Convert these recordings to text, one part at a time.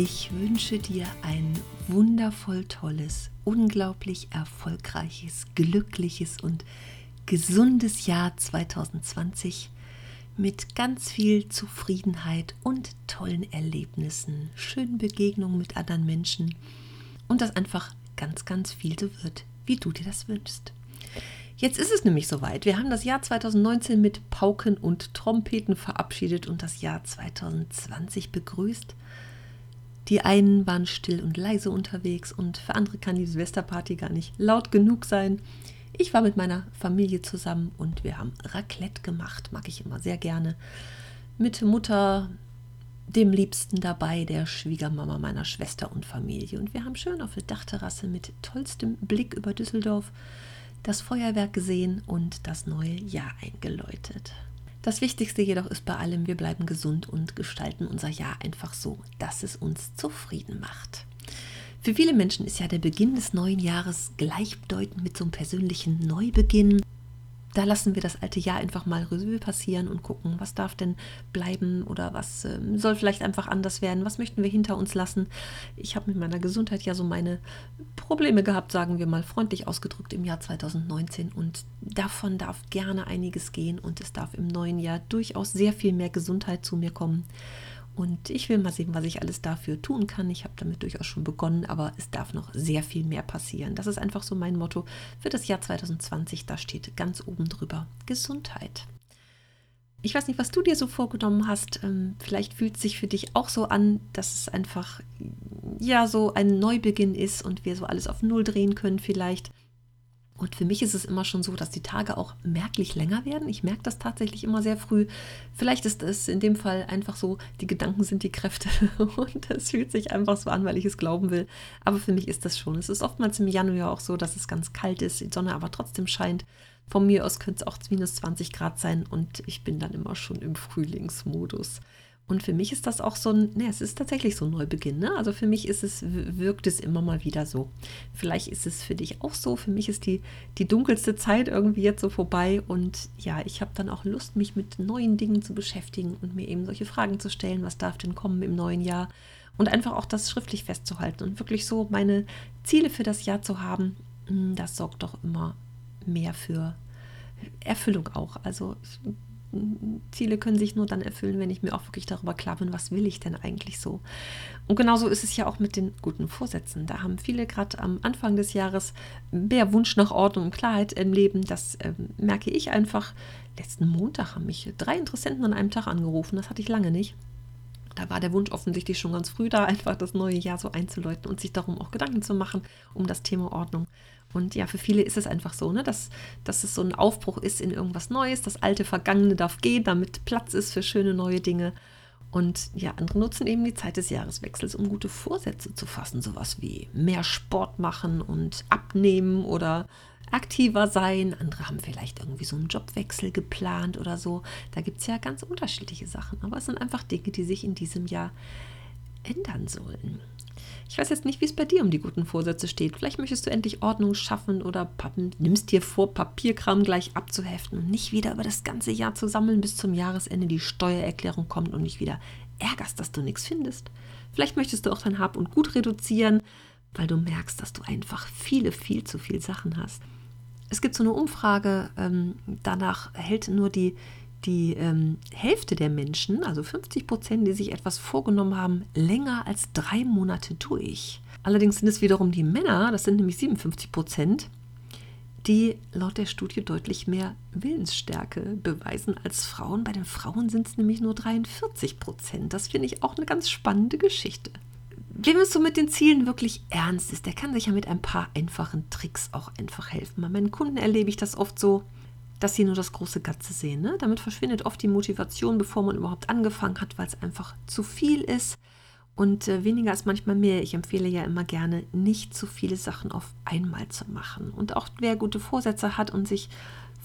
Ich wünsche dir ein wundervoll tolles, unglaublich erfolgreiches, glückliches und gesundes Jahr 2020 mit ganz viel Zufriedenheit und tollen Erlebnissen, schönen Begegnungen mit anderen Menschen und dass einfach ganz, ganz viel so wird, wie du dir das wünschst. Jetzt ist es nämlich soweit. Wir haben das Jahr 2019 mit Pauken und Trompeten verabschiedet und das Jahr 2020 begrüßt. Die einen waren still und leise unterwegs und für andere kann die Silvesterparty gar nicht laut genug sein. Ich war mit meiner Familie zusammen und wir haben Raclette gemacht, mag ich immer sehr gerne. Mit Mutter, dem Liebsten dabei, der Schwiegermama meiner Schwester und Familie. Und wir haben schön auf der Dachterrasse mit tollstem Blick über Düsseldorf das Feuerwerk gesehen und das neue Jahr eingeläutet. Das Wichtigste jedoch ist bei allem, wir bleiben gesund und gestalten unser Jahr einfach so, dass es uns zufrieden macht. Für viele Menschen ist ja der Beginn des neuen Jahres gleichbedeutend mit so einem persönlichen Neubeginn. Da lassen wir das alte Jahr einfach mal Revue passieren und gucken, was darf denn bleiben oder was äh, soll vielleicht einfach anders werden, was möchten wir hinter uns lassen. Ich habe mit meiner Gesundheit ja so meine Probleme gehabt, sagen wir mal freundlich ausgedrückt im Jahr 2019 und davon darf gerne einiges gehen und es darf im neuen Jahr durchaus sehr viel mehr Gesundheit zu mir kommen. Und ich will mal sehen, was ich alles dafür tun kann. Ich habe damit durchaus schon begonnen, aber es darf noch sehr viel mehr passieren. Das ist einfach so mein Motto für das Jahr 2020. Da steht ganz oben drüber Gesundheit. Ich weiß nicht, was du dir so vorgenommen hast. Ähm, vielleicht fühlt es sich für dich auch so an, dass es einfach ja so ein Neubeginn ist und wir so alles auf Null drehen können vielleicht. Und für mich ist es immer schon so, dass die Tage auch merklich länger werden. Ich merke das tatsächlich immer sehr früh. Vielleicht ist es in dem Fall einfach so, die Gedanken sind die Kräfte und es fühlt sich einfach so an, weil ich es glauben will. Aber für mich ist das schon. Es ist oftmals im Januar auch so, dass es ganz kalt ist, die Sonne aber trotzdem scheint. Von mir aus könnte es auch minus 20 Grad sein und ich bin dann immer schon im Frühlingsmodus. Und für mich ist das auch so ein, ne, es ist tatsächlich so ein Neubeginn. Ne? Also für mich ist es, wirkt es immer mal wieder so. Vielleicht ist es für dich auch so. Für mich ist die, die dunkelste Zeit irgendwie jetzt so vorbei. Und ja, ich habe dann auch Lust, mich mit neuen Dingen zu beschäftigen und mir eben solche Fragen zu stellen, was darf denn kommen im neuen Jahr? Und einfach auch das schriftlich festzuhalten und wirklich so meine Ziele für das Jahr zu haben, hm, das sorgt doch immer mehr für Erfüllung auch. Also Ziele können sich nur dann erfüllen, wenn ich mir auch wirklich darüber klar bin, was will ich denn eigentlich so. Und genauso ist es ja auch mit den guten Vorsätzen. Da haben viele gerade am Anfang des Jahres mehr Wunsch nach Ordnung und Klarheit im Leben. Das äh, merke ich einfach. Letzten Montag haben mich drei Interessenten an einem Tag angerufen. Das hatte ich lange nicht. Da war der Wunsch offensichtlich schon ganz früh da, einfach das neue Jahr so einzuläuten und sich darum auch Gedanken zu machen um das Thema Ordnung. Und ja, für viele ist es einfach so, ne, dass, dass es so ein Aufbruch ist in irgendwas Neues. Das alte Vergangene darf gehen, damit Platz ist für schöne neue Dinge. Und ja, andere nutzen eben die Zeit des Jahreswechsels, um gute Vorsätze zu fassen. Sowas wie mehr Sport machen und abnehmen oder aktiver sein. Andere haben vielleicht irgendwie so einen Jobwechsel geplant oder so. Da gibt es ja ganz unterschiedliche Sachen. Aber es sind einfach Dinge, die sich in diesem Jahr ändern sollen. Ich weiß jetzt nicht, wie es bei dir um die guten Vorsätze steht. Vielleicht möchtest du endlich Ordnung schaffen oder nimmst dir vor, Papierkram gleich abzuheften und nicht wieder über das ganze Jahr zu sammeln, bis zum Jahresende die Steuererklärung kommt und nicht wieder ärgerst, dass du nichts findest. Vielleicht möchtest du auch dein Hab und Gut reduzieren, weil du merkst, dass du einfach viele, viel zu viel Sachen hast. Es gibt so eine Umfrage, ähm, danach hält nur die die ähm, Hälfte der Menschen, also 50 Prozent, die sich etwas vorgenommen haben, länger als drei Monate durch. Allerdings sind es wiederum die Männer, das sind nämlich 57 Prozent, die laut der Studie deutlich mehr Willensstärke beweisen als Frauen. Bei den Frauen sind es nämlich nur 43 Prozent. Das finde ich auch eine ganz spannende Geschichte. Wem es so mit den Zielen wirklich ernst ist, der kann sich ja mit ein paar einfachen Tricks auch einfach helfen. Bei meinen Kunden erlebe ich das oft so, dass sie nur das große Ganze sehen. Ne? Damit verschwindet oft die Motivation, bevor man überhaupt angefangen hat, weil es einfach zu viel ist. Und äh, weniger ist manchmal mehr. Ich empfehle ja immer gerne, nicht zu viele Sachen auf einmal zu machen. Und auch wer gute Vorsätze hat und sich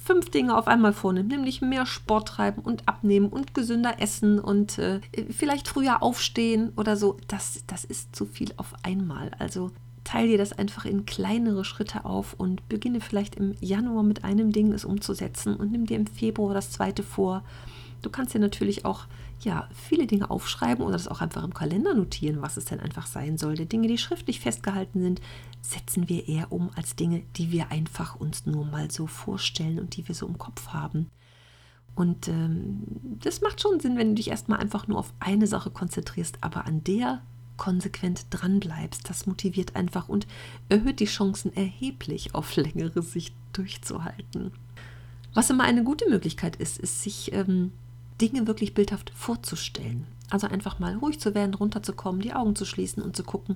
fünf Dinge auf einmal vornimmt, nämlich mehr Sport treiben und abnehmen und gesünder essen und äh, vielleicht früher aufstehen oder so, das, das ist zu viel auf einmal. Also teile dir das einfach in kleinere Schritte auf und beginne vielleicht im Januar mit einem Ding, es umzusetzen und nimm dir im Februar das zweite vor. Du kannst dir natürlich auch ja, viele Dinge aufschreiben oder das auch einfach im Kalender notieren, was es denn einfach sein soll. Die Dinge, die schriftlich festgehalten sind, setzen wir eher um als Dinge, die wir einfach uns nur mal so vorstellen und die wir so im Kopf haben. Und ähm, das macht schon Sinn, wenn du dich erstmal einfach nur auf eine Sache konzentrierst, aber an der konsequent dran bleibst. Das motiviert einfach und erhöht die Chancen erheblich, auf längere Sicht durchzuhalten. Was immer eine gute Möglichkeit ist, ist sich ähm, Dinge wirklich bildhaft vorzustellen. Also einfach mal ruhig zu werden, runterzukommen, die Augen zu schließen und zu gucken,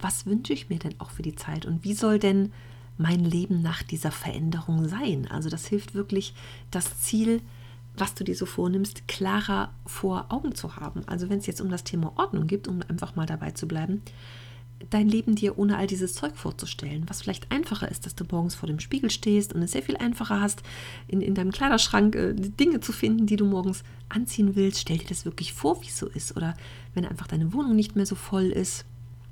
was wünsche ich mir denn auch für die Zeit und wie soll denn mein Leben nach dieser Veränderung sein? Also das hilft wirklich, das Ziel was du dir so vornimmst, klarer vor Augen zu haben. Also wenn es jetzt um das Thema Ordnung geht, um einfach mal dabei zu bleiben, dein Leben dir ohne all dieses Zeug vorzustellen, was vielleicht einfacher ist, dass du morgens vor dem Spiegel stehst und es sehr viel einfacher hast, in, in deinem Kleiderschrank äh, Dinge zu finden, die du morgens anziehen willst. Stell dir das wirklich vor, wie es so ist. Oder wenn einfach deine Wohnung nicht mehr so voll ist.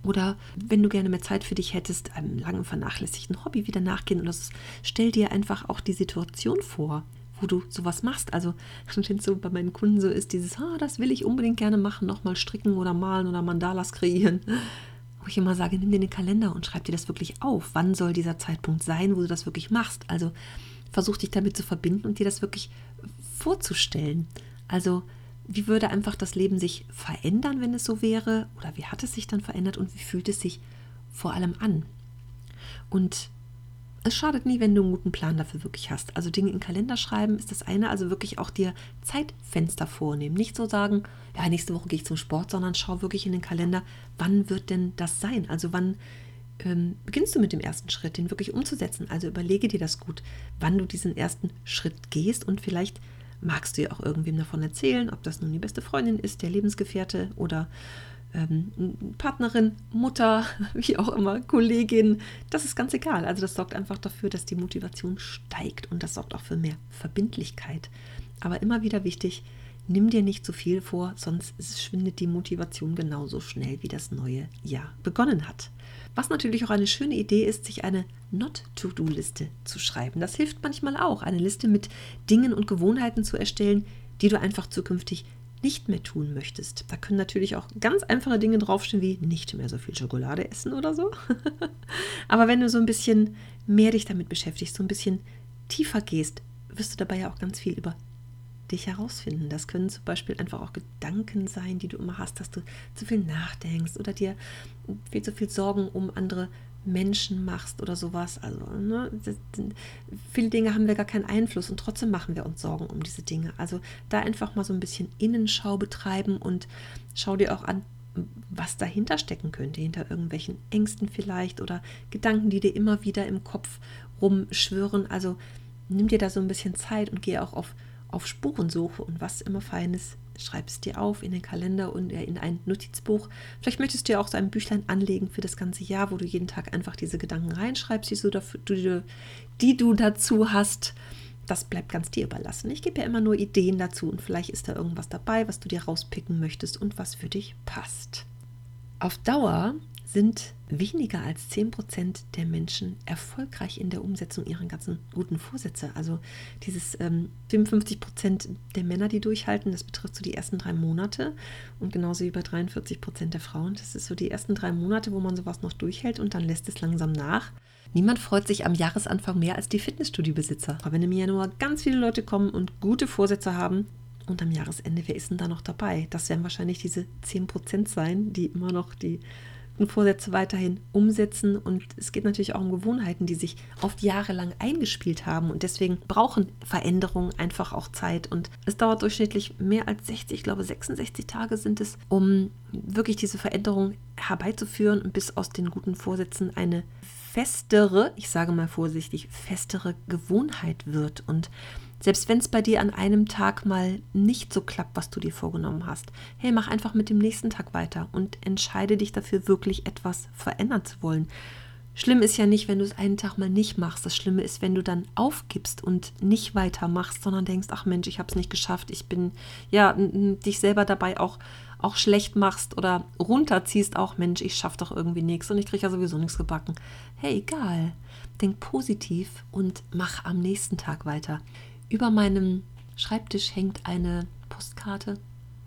Oder wenn du gerne mehr Zeit für dich hättest, einem langen vernachlässigten Hobby wieder nachgehen. Oder so, stell dir einfach auch die Situation vor, wo du sowas machst. Also, wenn es so bei meinen Kunden so ist, dieses, ah, das will ich unbedingt gerne machen, nochmal stricken oder malen oder Mandalas kreieren. Wo ich immer sage, nimm dir den Kalender und schreib dir das wirklich auf. Wann soll dieser Zeitpunkt sein, wo du das wirklich machst? Also, versuch dich damit zu verbinden und dir das wirklich vorzustellen. Also, wie würde einfach das Leben sich verändern, wenn es so wäre? Oder wie hat es sich dann verändert und wie fühlt es sich vor allem an? Und es schadet nie, wenn du einen guten Plan dafür wirklich hast. Also Dinge in Kalender schreiben ist das eine, also wirklich auch dir Zeitfenster vornehmen. Nicht so sagen, ja, nächste Woche gehe ich zum Sport, sondern schau wirklich in den Kalender, wann wird denn das sein? Also wann ähm, beginnst du mit dem ersten Schritt, den wirklich umzusetzen? Also überlege dir das gut, wann du diesen ersten Schritt gehst und vielleicht magst du ja auch irgendwem davon erzählen, ob das nun die beste Freundin ist, der Lebensgefährte oder ähm, Partnerin, Mutter, wie auch immer, Kollegin, das ist ganz egal. Also das sorgt einfach dafür, dass die Motivation steigt und das sorgt auch für mehr Verbindlichkeit. Aber immer wieder wichtig, nimm dir nicht zu viel vor, sonst schwindet die Motivation genauso schnell, wie das neue Jahr begonnen hat. Was natürlich auch eine schöne Idee ist, sich eine Not-to-Do-Liste zu schreiben. Das hilft manchmal auch, eine Liste mit Dingen und Gewohnheiten zu erstellen, die du einfach zukünftig nicht mehr tun möchtest. Da können natürlich auch ganz einfache Dinge draufstehen, wie nicht mehr so viel Schokolade essen oder so. Aber wenn du so ein bisschen mehr dich damit beschäftigst, so ein bisschen tiefer gehst, wirst du dabei ja auch ganz viel über dich herausfinden. Das können zum Beispiel einfach auch Gedanken sein, die du immer hast, dass du zu viel nachdenkst oder dir viel zu viel Sorgen um andere Menschen machst oder sowas. Also, ne, das, viele Dinge haben wir gar keinen Einfluss und trotzdem machen wir uns Sorgen um diese Dinge. Also da einfach mal so ein bisschen Innenschau betreiben und schau dir auch an, was dahinter stecken könnte, hinter irgendwelchen Ängsten vielleicht oder Gedanken, die dir immer wieder im Kopf rumschwören. Also nimm dir da so ein bisschen Zeit und geh auch auf, auf Spurensuche und was immer Feines schreib es dir auf in den Kalender und in ein Notizbuch. Vielleicht möchtest du ja auch so ein Büchlein anlegen für das ganze Jahr, wo du jeden Tag einfach diese Gedanken reinschreibst, die, dafür, die, die du dazu hast. Das bleibt ganz dir überlassen. Ich gebe ja immer nur Ideen dazu und vielleicht ist da irgendwas dabei, was du dir rauspicken möchtest und was für dich passt. Auf Dauer sind weniger als 10% der Menschen erfolgreich in der Umsetzung ihrer ganzen guten Vorsätze. Also dieses ähm, 55% der Männer, die durchhalten, das betrifft so die ersten drei Monate und genauso wie bei 43% der Frauen. Das ist so die ersten drei Monate, wo man sowas noch durchhält und dann lässt es langsam nach. Niemand freut sich am Jahresanfang mehr als die Fitnessstudio-Besitzer. Aber wenn im Januar ganz viele Leute kommen und gute Vorsätze haben, und am Jahresende, wer ist denn da noch dabei? Das werden wahrscheinlich diese 10% sein, die immer noch die Vorsätze weiterhin umsetzen. Und es geht natürlich auch um Gewohnheiten, die sich oft jahrelang eingespielt haben. Und deswegen brauchen Veränderungen einfach auch Zeit. Und es dauert durchschnittlich mehr als 60, ich glaube 66 Tage sind es, um wirklich diese Veränderung herbeizuführen und bis aus den guten Vorsätzen eine festere, ich sage mal vorsichtig, festere Gewohnheit wird. Und selbst wenn es bei dir an einem Tag mal nicht so klappt, was du dir vorgenommen hast, hey, mach einfach mit dem nächsten Tag weiter und entscheide dich dafür, wirklich etwas verändern zu wollen. Schlimm ist ja nicht, wenn du es einen Tag mal nicht machst. Das Schlimme ist, wenn du dann aufgibst und nicht weitermachst, sondern denkst, ach Mensch, ich habe es nicht geschafft. Ich bin, ja, dich selber dabei auch, auch schlecht machst oder runterziehst, auch Mensch, ich schaffe doch irgendwie nichts und ich kriege ja sowieso nichts gebacken. Hey, egal. Denk positiv und mach am nächsten Tag weiter. Über meinem Schreibtisch hängt eine Postkarte.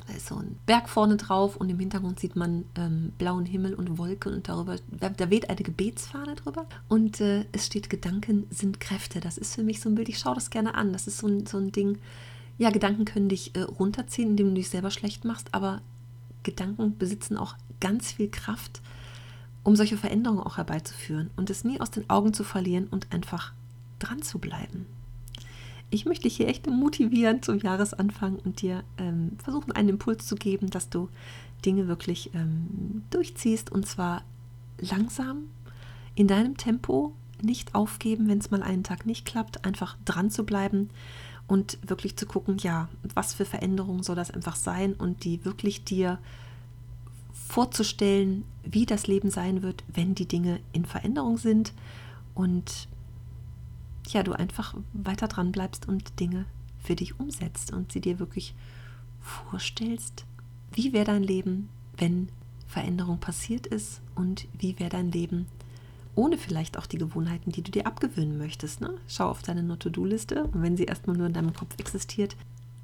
Da ist so ein Berg vorne drauf und im Hintergrund sieht man ähm, blauen Himmel und Wolken und darüber, da weht eine Gebetsfahne drüber. Und äh, es steht, Gedanken sind Kräfte. Das ist für mich so ein Bild, ich schaue das gerne an. Das ist so ein, so ein Ding, ja, Gedanken können dich äh, runterziehen, indem du dich selber schlecht machst, aber Gedanken besitzen auch ganz viel Kraft, um solche Veränderungen auch herbeizuführen und es nie aus den Augen zu verlieren und einfach dran zu bleiben ich möchte dich hier echt motivieren zum Jahresanfang und dir ähm, versuchen, einen Impuls zu geben, dass du Dinge wirklich ähm, durchziehst und zwar langsam in deinem Tempo, nicht aufgeben, wenn es mal einen Tag nicht klappt, einfach dran zu bleiben und wirklich zu gucken, ja, was für Veränderungen soll das einfach sein und die wirklich dir vorzustellen, wie das Leben sein wird, wenn die Dinge in Veränderung sind und ja, du einfach weiter dran bleibst und Dinge für dich umsetzt und sie dir wirklich vorstellst, wie wäre dein Leben, wenn Veränderung passiert ist und wie wäre dein Leben ohne vielleicht auch die Gewohnheiten, die du dir abgewöhnen möchtest. Ne? Schau auf deine No-to-Do-Liste und wenn sie erstmal nur in deinem Kopf existiert,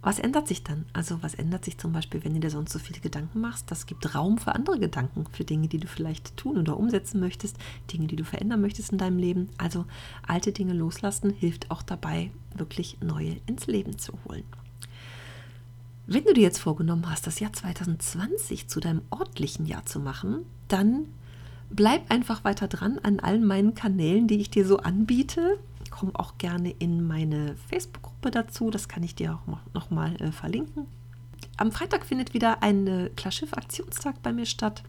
was ändert sich dann? Also was ändert sich zum Beispiel, wenn du dir sonst so viele Gedanken machst? Das gibt Raum für andere Gedanken, für Dinge, die du vielleicht tun oder umsetzen möchtest, Dinge, die du verändern möchtest in deinem Leben. Also alte Dinge loslassen hilft auch dabei, wirklich neue ins Leben zu holen. Wenn du dir jetzt vorgenommen hast, das Jahr 2020 zu deinem ordentlichen Jahr zu machen, dann bleib einfach weiter dran an allen meinen Kanälen, die ich dir so anbiete komm auch gerne in meine Facebook-Gruppe dazu. Das kann ich dir auch noch mal äh, verlinken. Am Freitag findet wieder ein Klarschiff-Aktionstag bei mir statt,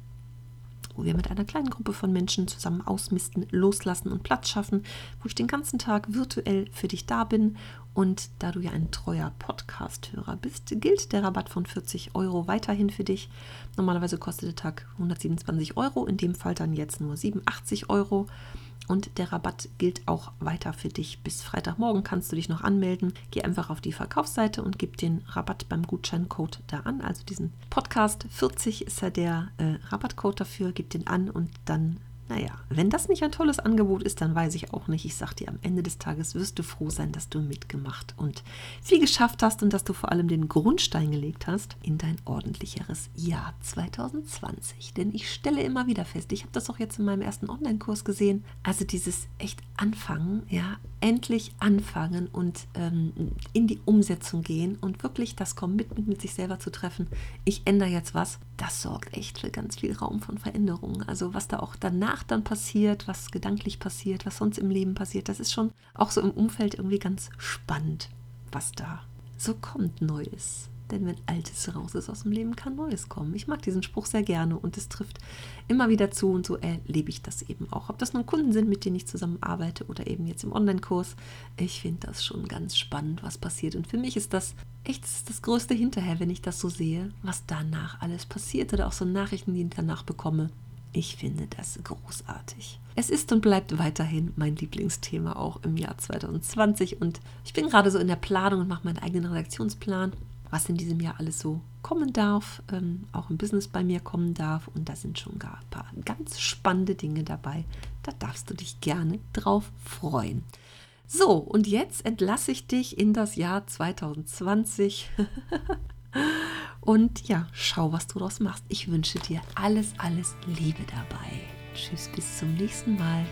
wo wir mit einer kleinen Gruppe von Menschen zusammen ausmisten, loslassen und Platz schaffen, wo ich den ganzen Tag virtuell für dich da bin. Und da du ja ein treuer Podcast-Hörer bist, gilt der Rabatt von 40 Euro weiterhin für dich. Normalerweise kostet der Tag 127 Euro, in dem Fall dann jetzt nur 87 Euro. Und der Rabatt gilt auch weiter für dich. Bis Freitagmorgen kannst du dich noch anmelden. Geh einfach auf die Verkaufsseite und gib den Rabatt beim Gutscheincode da an. Also diesen Podcast 40 ist ja der äh, Rabattcode dafür. Gib den an und dann naja, wenn das nicht ein tolles Angebot ist, dann weiß ich auch nicht. Ich sag dir, am Ende des Tages wirst du froh sein, dass du mitgemacht und viel geschafft hast und dass du vor allem den Grundstein gelegt hast in dein ordentlicheres Jahr 2020. Denn ich stelle immer wieder fest, ich habe das auch jetzt in meinem ersten Online-Kurs gesehen, also dieses echt Anfangen, ja, endlich anfangen und ähm, in die Umsetzung gehen und wirklich das Commitment mit sich selber zu treffen. Ich ändere jetzt was. Das sorgt echt für ganz viel Raum von Veränderungen. Also was da auch danach dann passiert, was gedanklich passiert, was sonst im Leben passiert, das ist schon auch so im Umfeld irgendwie ganz spannend, was da so kommt Neues. Denn wenn Altes raus ist aus dem Leben, kann Neues kommen. Ich mag diesen Spruch sehr gerne und es trifft immer wieder zu und so erlebe ich das eben auch. Ob das nun Kunden sind, mit denen ich zusammenarbeite oder eben jetzt im Online-Kurs. Ich finde das schon ganz spannend, was passiert. Und für mich ist das echt das, das Größte hinterher, wenn ich das so sehe, was danach alles passiert oder auch so Nachrichten, die ich danach bekomme. Ich finde das großartig. Es ist und bleibt weiterhin mein Lieblingsthema auch im Jahr 2020 und ich bin gerade so in der Planung und mache meinen eigenen Redaktionsplan was in diesem Jahr alles so kommen darf, ähm, auch im Business bei mir kommen darf. Und da sind schon gar ein paar ganz spannende Dinge dabei. Da darfst du dich gerne drauf freuen. So, und jetzt entlasse ich dich in das Jahr 2020. und ja, schau, was du daraus machst. Ich wünsche dir alles, alles Liebe dabei. Tschüss, bis zum nächsten Mal.